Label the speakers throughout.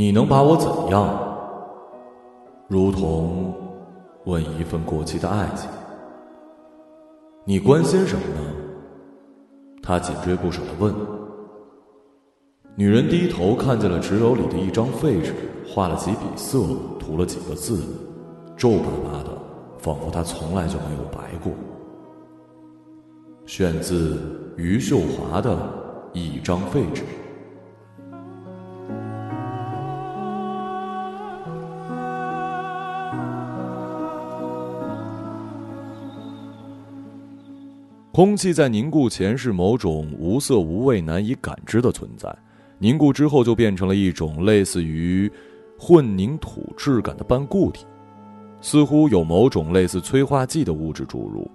Speaker 1: 你能把我怎样？如同问一份过期的爱情。你关心什么呢？他紧追不舍的问。女人低头看见了纸篓里的一张废纸，画了几笔色，涂了几个字，皱巴巴的，仿佛他从来就没有白过。选自余秀华的一张废纸。空气在凝固前是某种无色无味、难以感知的存在，凝固之后就变成了一种类似于混凝土质感的半固体，似乎有某种类似催化剂的物质注入。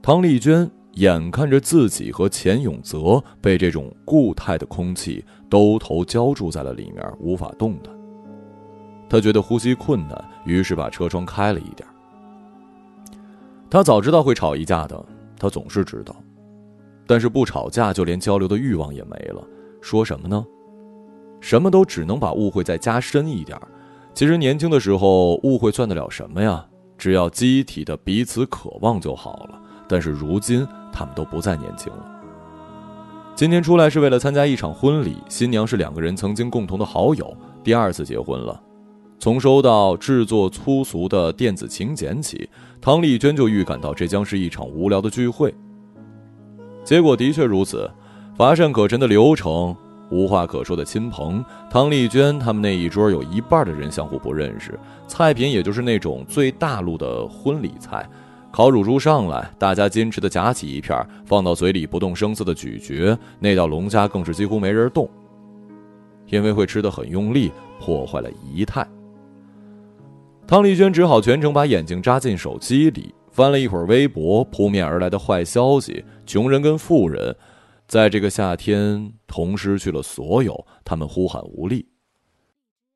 Speaker 1: 汤丽娟眼看着自己和钱永泽被这种固态的空气兜头浇筑在了里面，无法动弹。她觉得呼吸困难，于是把车窗开了一点。她早知道会吵一架的。他总是知道，但是不吵架，就连交流的欲望也没了。说什么呢？什么都只能把误会再加深一点。其实年轻的时候，误会算得了什么呀？只要机体的彼此渴望就好了。但是如今，他们都不再年轻了。今天出来是为了参加一场婚礼，新娘是两个人曾经共同的好友，第二次结婚了。从收到制作粗俗的电子请柬起，汤丽娟就预感到这将是一场无聊的聚会。结果的确如此，乏善可陈的流程，无话可说的亲朋。汤丽娟他们那一桌有一半的人相互不认识，菜品也就是那种最大陆的婚礼菜，烤乳猪上来，大家矜持的夹起一片，放到嘴里不动声色的咀嚼。那道龙虾更是几乎没人动，因为会吃的很用力，破坏了仪态。汤丽娟只好全程把眼睛扎进手机里，翻了一会儿微博，扑面而来的坏消息：穷人跟富人，在这个夏天同失去了所有，他们呼喊无力。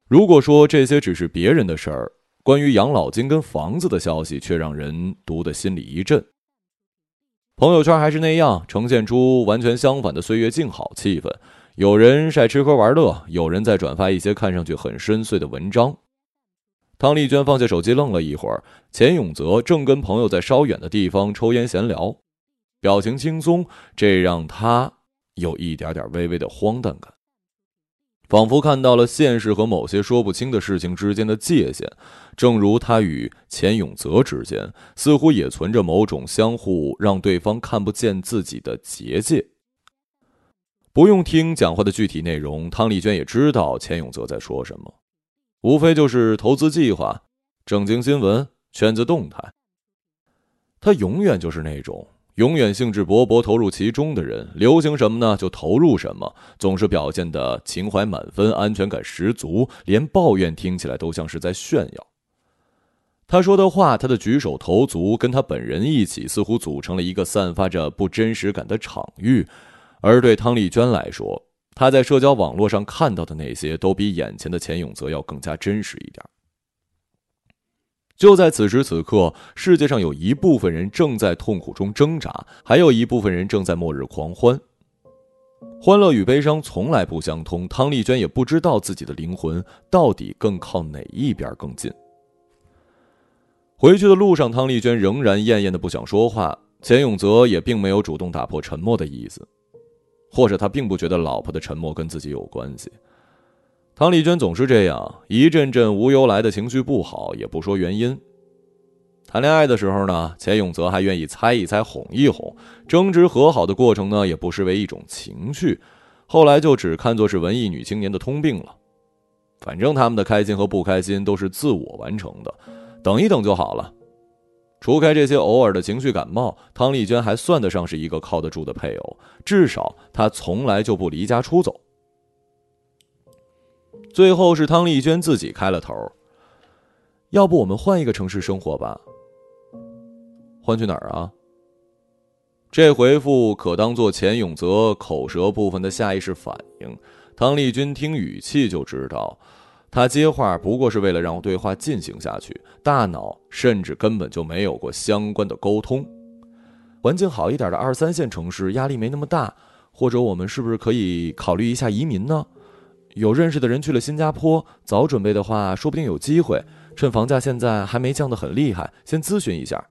Speaker 1: 如果说这些只是别人的事儿，关于养老金跟房子的消息却让人读得心里一震。朋友圈还是那样，呈现出完全相反的岁月静好气氛。有人晒吃喝玩乐，有人在转发一些看上去很深邃的文章。汤丽娟放下手机，愣了一会儿。钱永泽正跟朋友在稍远的地方抽烟闲聊，表情轻松，这让他有一点点微微的荒诞感，仿佛看到了现实和某些说不清的事情之间的界限。正如他与钱永泽之间，似乎也存着某种相互让对方看不见自己的结界。不用听讲话的具体内容，汤丽娟也知道钱永泽在说什么。无非就是投资计划、正经新闻、圈子动态。他永远就是那种永远兴致勃勃投入其中的人，流行什么呢就投入什么，总是表现的情怀满分、安全感十足，连抱怨听起来都像是在炫耀。他说的话，他的举手投足，跟他本人一起，似乎组成了一个散发着不真实感的场域。而对汤丽娟来说，他在社交网络上看到的那些，都比眼前的钱永泽要更加真实一点。就在此时此刻，世界上有一部分人正在痛苦中挣扎，还有一部分人正在末日狂欢。欢乐与悲伤从来不相通，汤丽娟也不知道自己的灵魂到底更靠哪一边更近。回去的路上，汤丽娟仍然厌厌的不想说话，钱永泽也并没有主动打破沉默的意思。或者他并不觉得老婆的沉默跟自己有关系。唐丽娟总是这样，一阵阵无由来的情绪不好，也不说原因。谈恋爱的时候呢，钱永泽还愿意猜一猜、哄一哄；争执和好的过程呢，也不失为一种情趣。后来就只看作是文艺女青年的通病了。反正他们的开心和不开心都是自我完成的，等一等就好了。除开这些偶尔的情绪感冒，汤丽娟还算得上是一个靠得住的配偶。至少她从来就不离家出走。最后是汤丽娟自己开了头：“要不我们换一个城市生活吧？换去哪儿啊？”这回复可当做钱永泽口舌部分的下意识反应。汤丽君听语气就知道。他接话不过是为了让对话进行下去，大脑甚至根本就没有过相关的沟通。环境好一点的二三线城市，压力没那么大，或者我们是不是可以考虑一下移民呢？有认识的人去了新加坡，早准备的话，说不定有机会。趁房价现在还没降得很厉害，先咨询一下。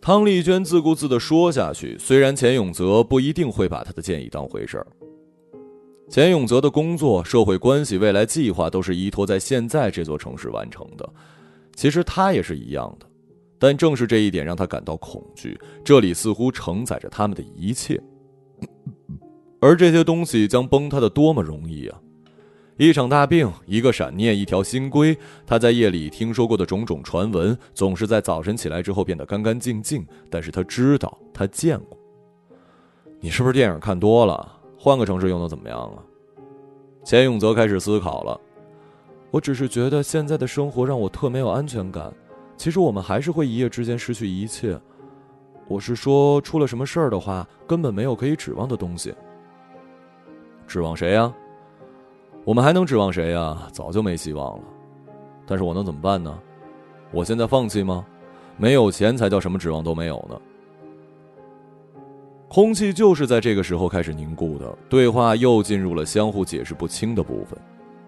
Speaker 1: 汤丽娟自顾自的说下去，虽然钱永泽不一定会把她的建议当回事儿。钱永泽的工作、社会关系、未来计划都是依托在现在这座城市完成的，其实他也是一样的。但正是这一点让他感到恐惧，这里似乎承载着他们的一切，而这些东西将崩塌的多么容易啊！一场大病，一个闪念，一条新规，他在夜里听说过的种种传闻，总是在早晨起来之后变得干干净净。但是他知道，他见过。你是不是电影看多了？换个城市又能怎么样啊？钱永泽开始思考了。我只是觉得现在的生活让我特没有安全感。其实我们还是会一夜之间失去一切。我是说，出了什么事儿的话，根本没有可以指望的东西。指望谁呀？我们还能指望谁呀？早就没希望了。但是我能怎么办呢？我现在放弃吗？没有钱才叫什么指望都没有呢。空气就是在这个时候开始凝固的，对话又进入了相互解释不清的部分。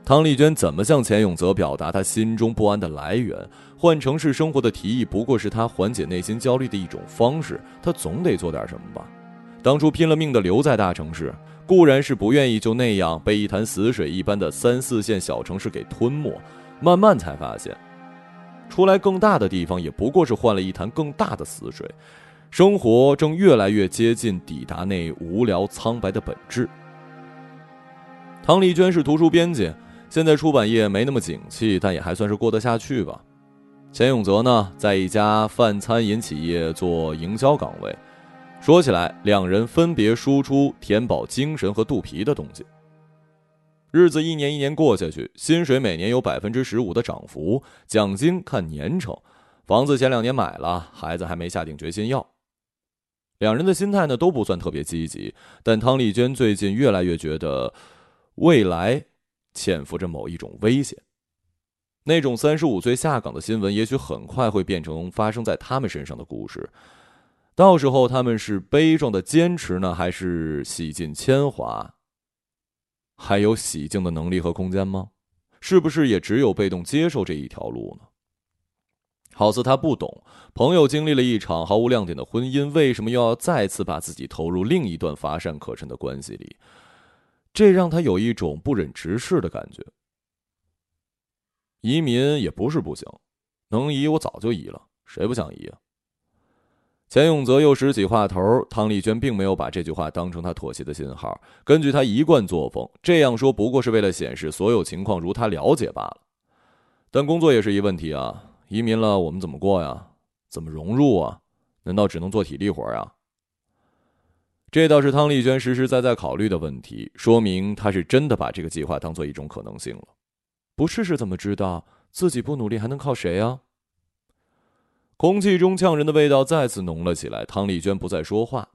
Speaker 1: 汤丽娟怎么向钱永泽表达她心中不安的来源？换城市生活的提议不过是她缓解内心焦虑的一种方式。她总得做点什么吧？当初拼了命的留在大城市，固然是不愿意就那样被一潭死水一般的三四线小城市给吞没。慢慢才发现，出来更大的地方也不过是换了一潭更大的死水。生活正越来越接近抵达那无聊苍白的本质。唐丽娟是图书编辑。现在出版业没那么景气，但也还算是过得下去吧。钱永泽呢，在一家饭餐饮企业做营销岗位。说起来，两人分别输出填饱精神和肚皮的东西。日子一年一年过下去，薪水每年有百分之十五的涨幅，奖金看年成，房子前两年买了，孩子还没下定决心要。两人的心态呢都不算特别积极，但汤丽娟最近越来越觉得未来。潜伏着某一种危险，那种三十五岁下岗的新闻，也许很快会变成发生在他们身上的故事。到时候他们是悲壮的坚持呢，还是洗尽铅华？还有洗净的能力和空间吗？是不是也只有被动接受这一条路呢？好似他不懂，朋友经历了一场毫无亮点的婚姻，为什么又要再次把自己投入另一段乏善可陈的关系里？这让他有一种不忍直视的感觉。移民也不是不行，能移我早就移了，谁不想移啊？钱永泽又拾起话头，汤丽娟并没有把这句话当成他妥协的信号。根据他一贯作风，这样说不过是为了显示所有情况如他了解罢了。但工作也是一问题啊！移民了，我们怎么过呀？怎么融入啊？难道只能做体力活呀？这倒是汤丽娟实实在在考虑的问题，说明她是真的把这个计划当做一种可能性了。不试试怎么知道？自己不努力还能靠谁啊？空气中呛人的味道再次浓了起来。汤丽娟不再说话。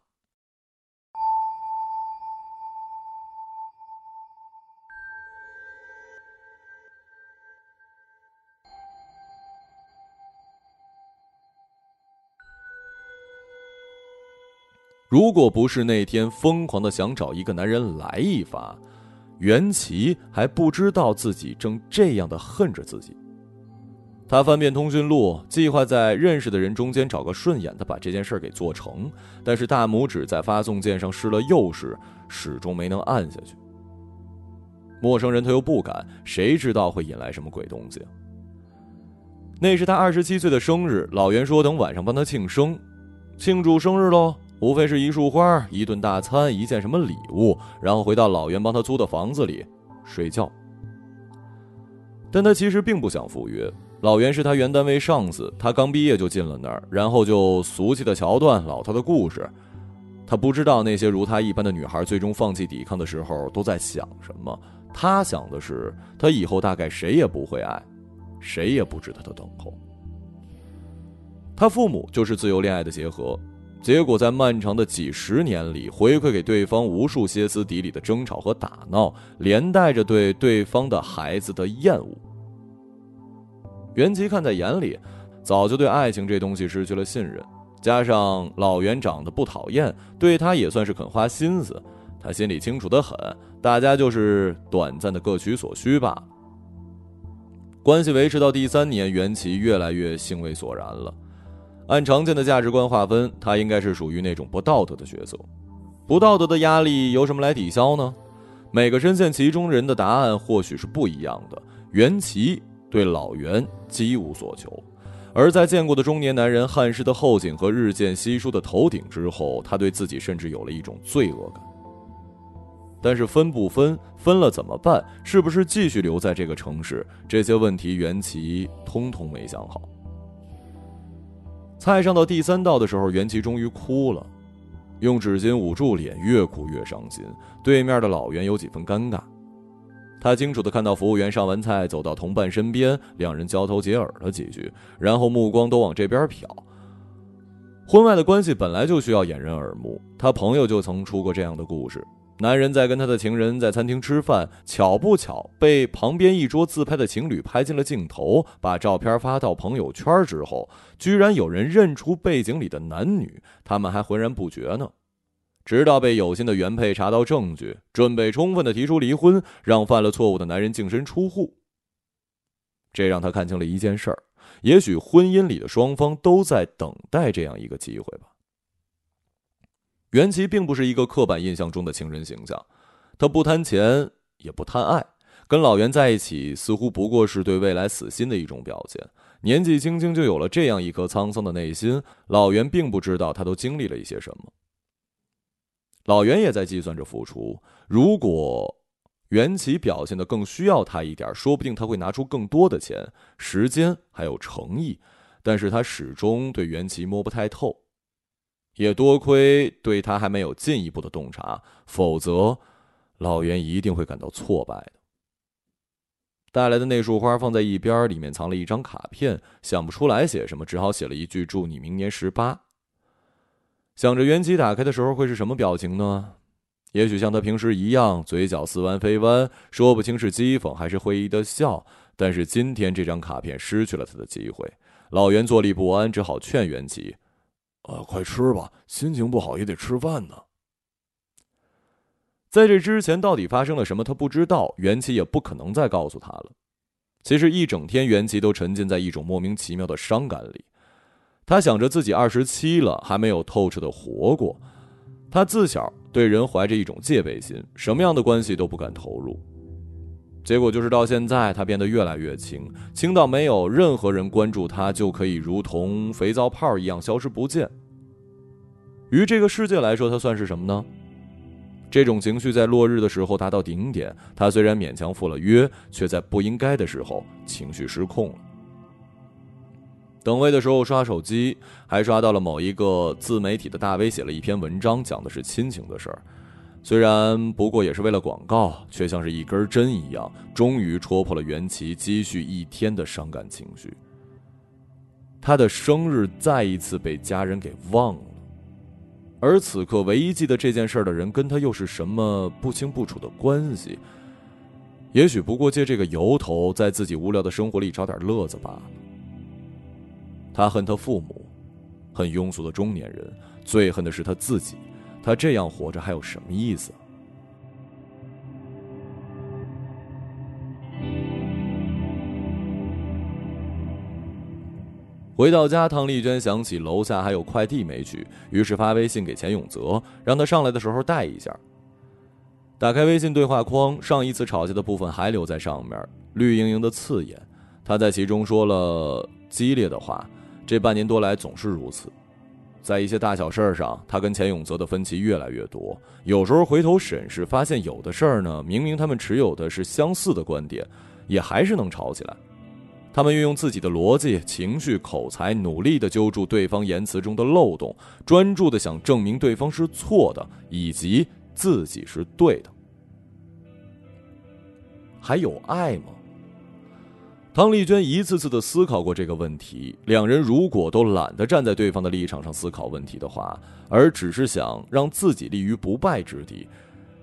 Speaker 1: 如果不是那天疯狂的想找一个男人来一发，袁琪还不知道自己正这样的恨着自己。他翻遍通讯录，计划在认识的人中间找个顺眼的把这件事给做成，但是大拇指在发送键上试了又试，始终没能按下去。陌生人他又不敢，谁知道会引来什么鬼东西？那是他二十七岁的生日，老袁说等晚上帮他庆生，庆祝生日喽。无非是一束花、一顿大餐、一件什么礼物，然后回到老袁帮他租的房子里睡觉。但他其实并不想赴约。老袁是他原单位上司，他刚毕业就进了那儿，然后就俗气的桥段、老套的故事。他不知道那些如他一般的女孩最终放弃抵抗的时候都在想什么。他想的是，他以后大概谁也不会爱，谁也不值得他等候。他父母就是自由恋爱的结合。结果在漫长的几十年里，回馈给对方无数歇斯底里的争吵和打闹，连带着对对方的孩子的厌恶。袁吉看在眼里，早就对爱情这东西失去了信任。加上老袁长得不讨厌，对他也算是肯花心思，他心里清楚的很，大家就是短暂的各取所需罢了。关系维持到第三年，袁琪越来越兴味索然了。按常见的价值观划分，他应该是属于那种不道德的角色。不道德的压力由什么来抵消呢？每个深陷其中人的答案或许是不一样的。袁琪对老袁几无所求，而在见过的中年男人汗湿的后颈和日渐稀疏的头顶之后，他对自己甚至有了一种罪恶感。但是分不分，分了怎么办？是不是继续留在这个城市？这些问题，袁琪通通没想好。菜上到第三道的时候，袁琪终于哭了，用纸巾捂住脸，越哭越伤心。对面的老袁有几分尴尬，他清楚的看到服务员上完菜，走到同伴身边，两人交头接耳了几句，然后目光都往这边瞟。婚外的关系本来就需要掩人耳目，他朋友就曾出过这样的故事。男人在跟他的情人在餐厅吃饭，巧不巧被旁边一桌自拍的情侣拍进了镜头，把照片发到朋友圈之后，居然有人认出背景里的男女，他们还浑然不觉呢。直到被有心的原配查到证据，准备充分的提出离婚，让犯了错误的男人净身出户。这让他看清了一件事儿：也许婚姻里的双方都在等待这样一个机会吧。袁琪并不是一个刻板印象中的情人形象，他不贪钱也不贪爱，跟老袁在一起似乎不过是对未来死心的一种表现。年纪轻轻就有了这样一颗沧桑的内心，老袁并不知道他都经历了一些什么。老袁也在计算着付出，如果袁琪表现的更需要他一点，说不定他会拿出更多的钱、时间还有诚意，但是他始终对袁琪摸不太透。也多亏对他还没有进一步的洞察，否则老袁一定会感到挫败的。带来的那束花放在一边，里面藏了一张卡片，想不出来写什么，只好写了一句“祝你明年十八”。想着袁吉打开的时候会是什么表情呢？也许像他平时一样，嘴角似弯非弯，说不清是讥讽还是会意的笑。但是今天这张卡片失去了他的机会，老袁坐立不安，只好劝袁吉。啊，快吃吧，心情不好也得吃饭呢。在这之前，到底发生了什么，他不知道，袁琪也不可能再告诉他了。其实一整天，袁琪都沉浸在一种莫名其妙的伤感里。他想着自己二十七了，还没有透彻的活过。他自小对人怀着一种戒备心，什么样的关系都不敢投入。结果就是到现在，他变得越来越轻，轻到没有任何人关注他，就可以如同肥皂泡一样消失不见。于这个世界来说，他算是什么呢？这种情绪在落日的时候达到顶点，他虽然勉强赴了约，却在不应该的时候情绪失控了。等位的时候刷手机，还刷到了某一个自媒体的大 V 写了一篇文章，讲的是亲情的事儿。虽然不过也是为了广告，却像是一根针一样，终于戳破了袁琪积蓄一天的伤感情绪。他的生日再一次被家人给忘了，而此刻唯一记得这件事的人，跟他又是什么不清不楚的关系？也许不过借这个由头，在自己无聊的生活里找点乐子罢了。他恨他父母，恨庸俗的中年人，最恨的是他自己。他这样活着还有什么意思？回到家，汤丽娟想起楼下还有快递没取，于是发微信给钱永泽，让他上来的时候带一下。打开微信对话框，上一次吵架的部分还留在上面，绿莹莹的刺眼。他在其中说了激烈的话，这半年多来总是如此。在一些大小事儿上，他跟钱永泽的分歧越来越多。有时候回头审视，发现有的事儿呢，明明他们持有的是相似的观点，也还是能吵起来。他们运用自己的逻辑、情绪、口才，努力的揪住对方言辞中的漏洞，专注的想证明对方是错的，以及自己是对的。还有爱吗？汤丽娟一次次的思考过这个问题。两人如果都懒得站在对方的立场上思考问题的话，而只是想让自己立于不败之地，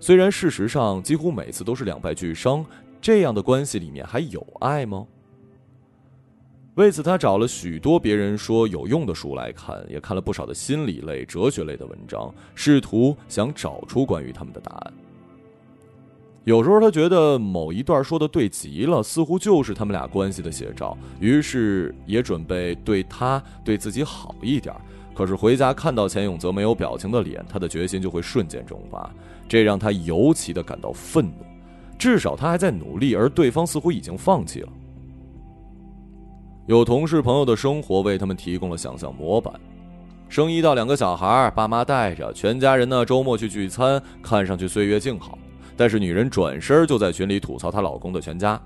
Speaker 1: 虽然事实上几乎每次都是两败俱伤，这样的关系里面还有爱吗？为此，他找了许多别人说有用的书来看，也看了不少的心理类、哲学类的文章，试图想找出关于他们的答案。有时候，他觉得某一段说的对极了，似乎就是他们俩关系的写照，于是也准备对他、对自己好一点。可是回家看到钱永泽没有表情的脸，他的决心就会瞬间蒸发，这让他尤其的感到愤怒。至少他还在努力，而对方似乎已经放弃了。有同事朋友的生活为他们提供了想象模板：生一到两个小孩，爸妈带着，全家人呢周末去聚餐，看上去岁月静好。但是女人转身就在群里吐槽她老公的全家。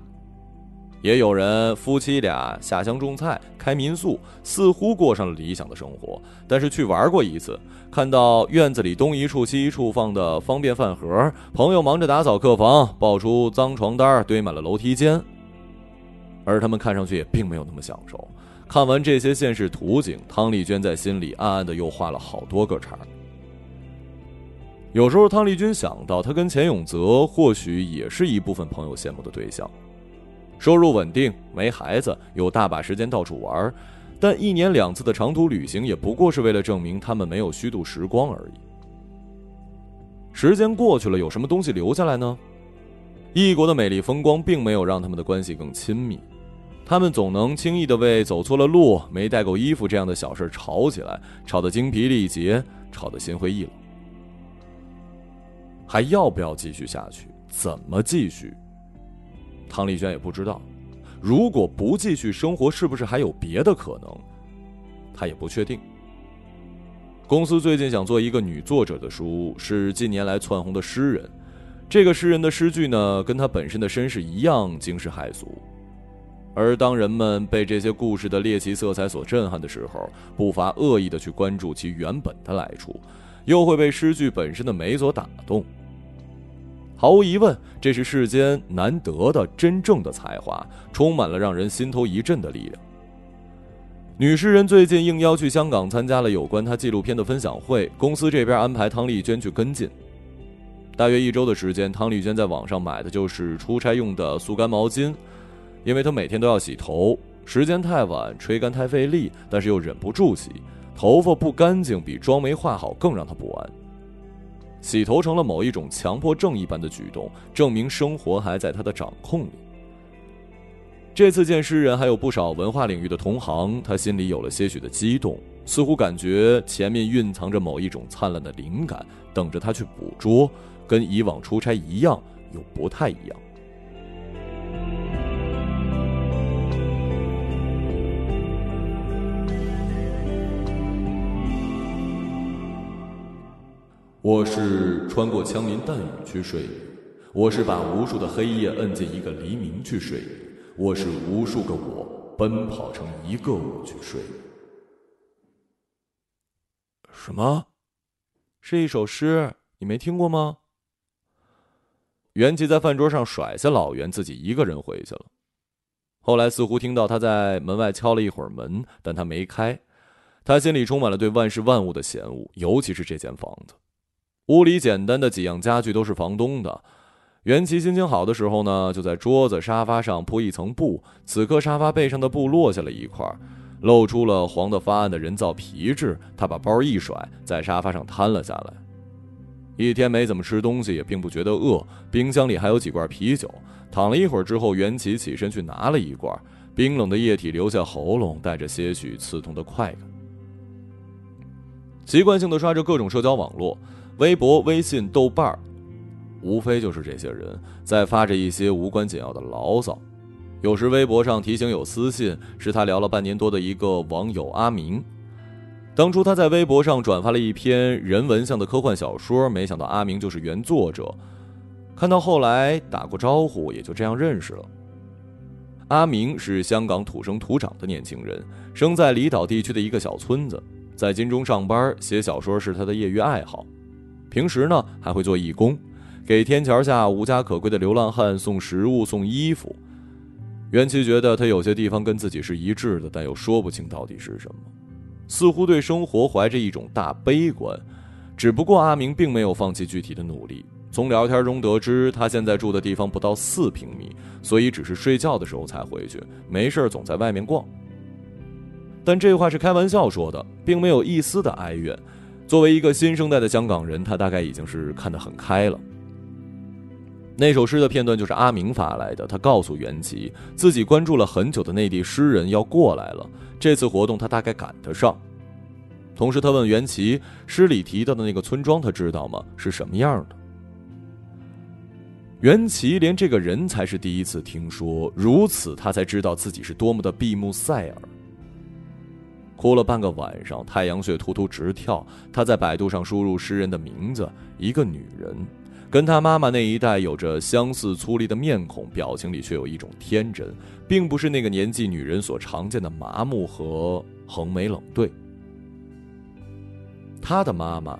Speaker 1: 也有人夫妻俩下乡种菜、开民宿，似乎过上了理想的生活。但是去玩过一次，看到院子里东一处西一处放的方便饭盒，朋友忙着打扫客房，爆出脏床单堆满了楼梯间。而他们看上去也并没有那么享受。看完这些现实图景，汤丽娟在心里暗暗的又画了好多个叉。有时候，汤丽君想到，她跟钱永泽或许也是一部分朋友羡慕的对象，收入稳定，没孩子，有大把时间到处玩，但一年两次的长途旅行，也不过是为了证明他们没有虚度时光而已。时间过去了，有什么东西留下来呢？异国的美丽风光并没有让他们的关系更亲密，他们总能轻易的为走错了路、没带够衣服这样的小事吵起来，吵得精疲力竭，吵得心灰意冷。还要不要继续下去？怎么继续？唐丽娟也不知道。如果不继续生活，是不是还有别的可能？她也不确定。公司最近想做一个女作者的书，是近年来窜红的诗人。这个诗人的诗句呢，跟他本身的身世一样惊世骇俗，而当人们被这些故事的猎奇色彩所震撼的时候，不乏恶意的去关注其原本的来处，又会被诗句本身的美所打动。毫无疑问，这是世间难得的真正的才华，充满了让人心头一震的力量。女诗人最近应邀去香港参加了有关她纪录片的分享会，公司这边安排汤丽娟去跟进。大约一周的时间，汤丽娟在网上买的就是出差用的速干毛巾，因为她每天都要洗头，时间太晚，吹干太费力，但是又忍不住洗，头发不干净比妆没化好更让她不安。洗头成了某一种强迫症一般的举动，证明生活还在他的掌控里。这次见诗人还有不少文化领域的同行，他心里有了些许的激动，似乎感觉前面蕴藏着某一种灿烂的灵感，等着他去捕捉。跟以往出差一样，又不太一样。我是穿过枪林弹雨去睡，我是把无数的黑夜摁进一个黎明去睡，我是无数个我奔跑成一个我去睡。什么？是一首诗？你没听过吗？袁琪在饭桌上甩下老袁，自己一个人回去了。后来似乎听到他在门外敲了一会儿门，但他没开。他心里充满了对万事万物的嫌恶，尤其是这间房子。屋里简单的几样家具都是房东的。袁琪心情好的时候呢，就在桌子、沙发上铺一层布。此刻沙发背上的布落下了一块，露出了黄的发暗的人造皮质。他把包一甩，在沙发上瘫了下来。一天没怎么吃东西，也并不觉得饿。冰箱里还有几罐啤酒。躺了一会儿之后，袁琪起身去拿了一罐冰冷的液体，留下喉咙，带着些许刺痛的快感。习惯性的刷着各种社交网络，微博、微信、豆瓣儿，无非就是这些人在发着一些无关紧要的牢骚。有时微博上提醒有私信，是他聊了半年多的一个网友阿明。当初他在微博上转发了一篇人文向的科幻小说，没想到阿明就是原作者。看到后来打过招呼，也就这样认识了。阿明是香港土生土长的年轻人，生在离岛地区的一个小村子，在金钟上班，写小说是他的业余爱好。平时呢，还会做义工，给天桥下无家可归的流浪汉送食物、送衣服。袁琪觉得他有些地方跟自己是一致的，但又说不清到底是什么。似乎对生活怀着一种大悲观，只不过阿明并没有放弃具体的努力。从聊天中得知，他现在住的地方不到四平米，所以只是睡觉的时候才回去，没事总在外面逛。但这话是开玩笑说的，并没有一丝的哀怨。作为一个新生代的香港人，他大概已经是看得很开了。那首诗的片段就是阿明发来的，他告诉袁琪，自己关注了很久的内地诗人要过来了，这次活动他大概赶得上。同时，他问袁琪，诗里提到的那个村庄他知道吗？是什么样的？袁琪连这个人才是第一次听说，如此他才知道自己是多么的闭目塞耳。哭了半个晚上，太阳穴突突直跳。他在百度上输入诗人的名字，一个女人，跟他妈妈那一代有着相似粗粝的面孔，表情里却有一种天真，并不是那个年纪女人所常见的麻木和横眉冷对。他的妈妈。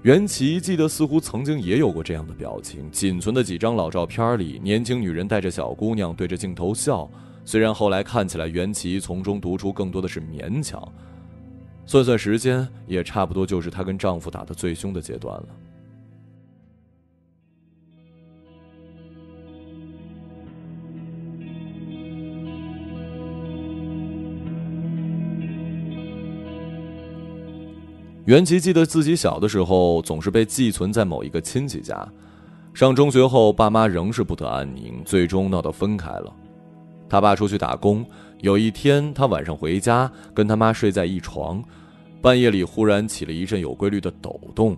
Speaker 1: 袁琪记得似乎曾经也有过这样的表情。仅存的几张老照片里，年轻女人带着小姑娘对着镜头笑。虽然后来看起来，袁琪从中读出更多的是勉强。算算时间，也差不多就是她跟丈夫打的最凶的阶段了。袁琪记得自己小的时候总是被寄存在某一个亲戚家，上中学后，爸妈仍是不得安宁，最终闹得分开了。他爸出去打工，有一天他晚上回家，跟他妈睡在一床，半夜里忽然起了一阵有规律的抖动，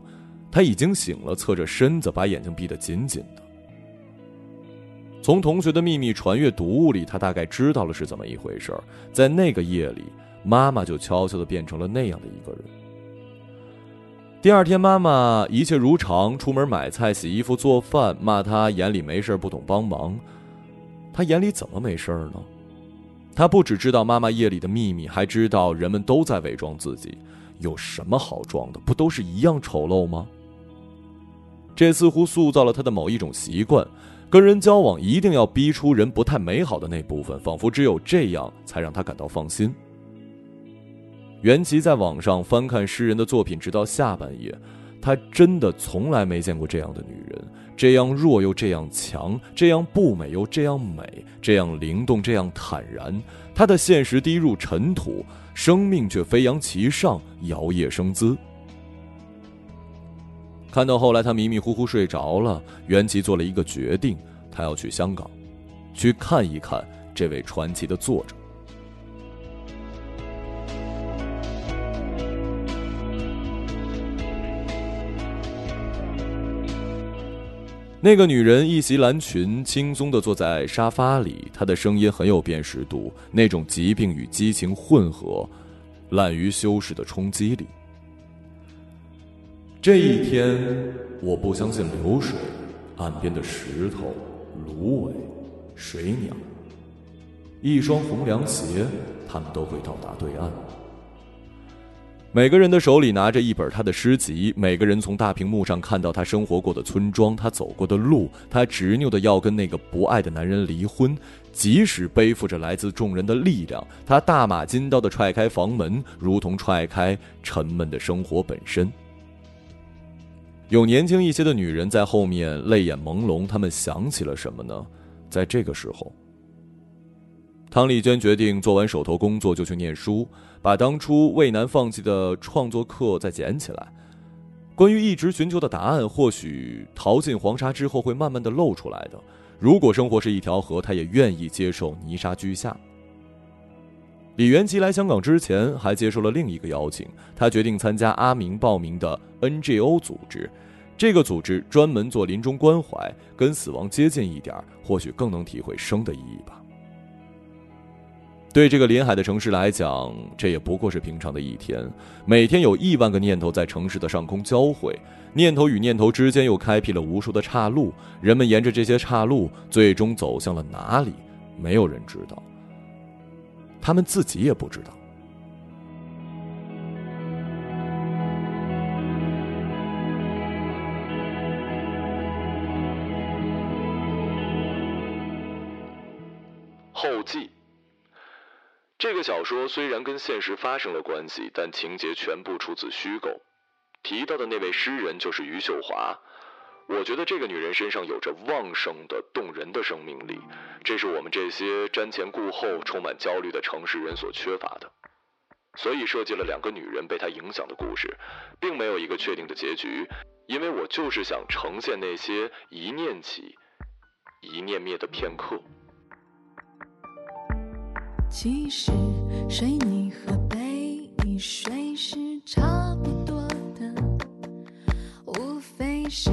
Speaker 1: 他已经醒了，侧着身子，把眼睛闭得紧紧的。从同学的秘密传阅读物里，他大概知道了是怎么一回事儿在那个夜里，妈妈就悄悄地变成了那样的一个人。第二天，妈妈一切如常，出门买菜、洗衣服、做饭，骂他眼里没事不懂帮忙。他眼里怎么没事儿呢？他不只知道妈妈夜里的秘密，还知道人们都在伪装自己。有什么好装的？不都是一样丑陋吗？这似乎塑造了他的某一种习惯：跟人交往一定要逼出人不太美好的那部分，仿佛只有这样才让他感到放心。袁琪在网上翻看诗人的作品，直到下半夜，他真的从来没见过这样的女人，这样弱又这样强，这样不美又这样美，这样灵动，这样坦然。他的现实低入尘土，生命却飞扬其上，摇曳生姿。看到后来，他迷迷糊糊睡着了，袁琪做了一个决定，他要去香港，去看一看这位传奇的作者。那个女人一袭蓝裙，轻松地坐在沙发里，她的声音很有辨识度，那种疾病与激情混合，滥于修饰的冲击力。这一天，我不相信流水，岸边的石头、芦苇、水鸟，一双红凉鞋，他们都会到达对岸。每个人的手里拿着一本他的诗集，每个人从大屏幕上看到他生活过的村庄，他走过的路，他执拗的要跟那个不爱的男人离婚，即使背负着来自众人的力量，他大马金刀的踹开房门，如同踹开沉闷的生活本身。有年轻一些的女人在后面泪眼朦胧，她们想起了什么呢？在这个时候。汤丽娟决定做完手头工作就去念书，把当初魏南放弃的创作课再捡起来。关于一直寻求的答案，或许淘尽黄沙之后会慢慢的露出来的。如果生活是一条河，他也愿意接受泥沙俱下。李元吉来香港之前，还接受了另一个邀请，他决定参加阿明报名的 NGO 组织。这个组织专门做临终关怀，跟死亡接近一点，或许更能体会生的意义吧。对这个临海的城市来讲，这也不过是平常的一天。每天有亿万个念头在城市的上空交汇，念头与念头之间又开辟了无数的岔路。人们沿着这些岔路，最终走向了哪里？没有人知道，他们自己也不知道。
Speaker 2: 小说虽然跟现实发生了关系，但情节全部出自虚构。提到的那位诗人就是余秀华。
Speaker 1: 我觉得这个女人身上有着旺盛的、动人的生命力，这是我们这些瞻前顾后、充满焦虑的城市人所缺乏的。所以设计了两个女人被她影响的故事，并没有一个确定的结局，因为我就是想呈现那些一念起、一念灭的片刻。
Speaker 3: 其实睡你和被你睡是差不多的，无非是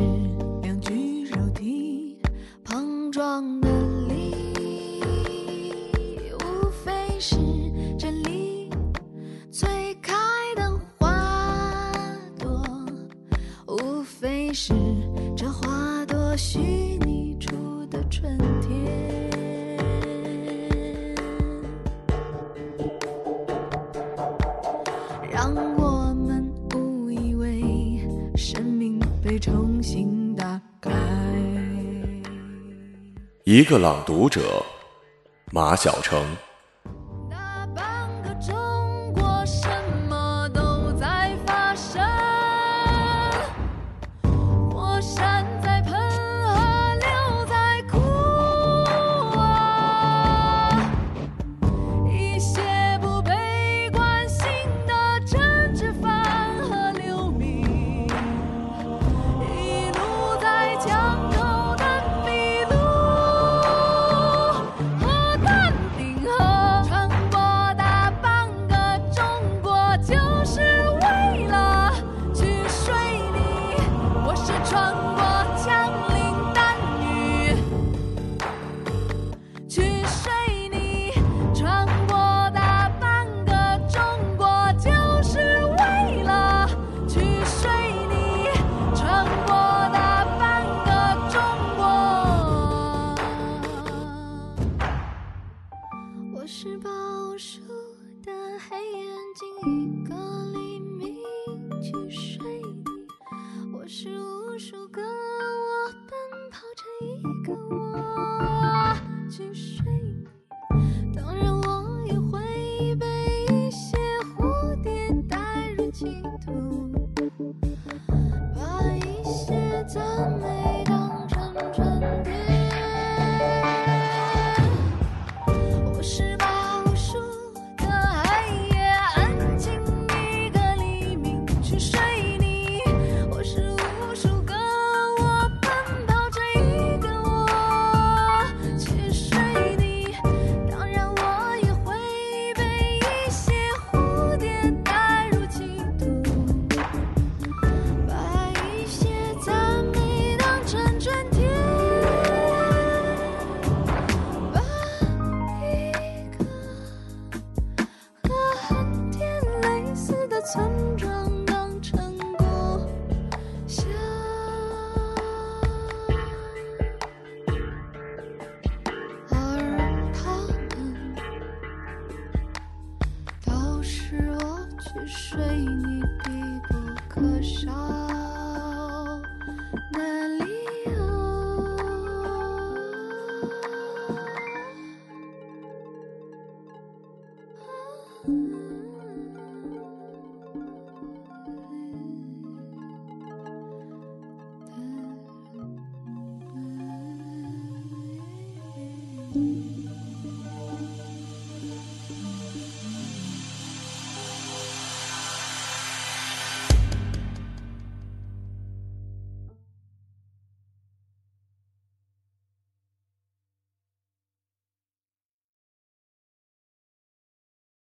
Speaker 4: 一个朗读者，马晓成。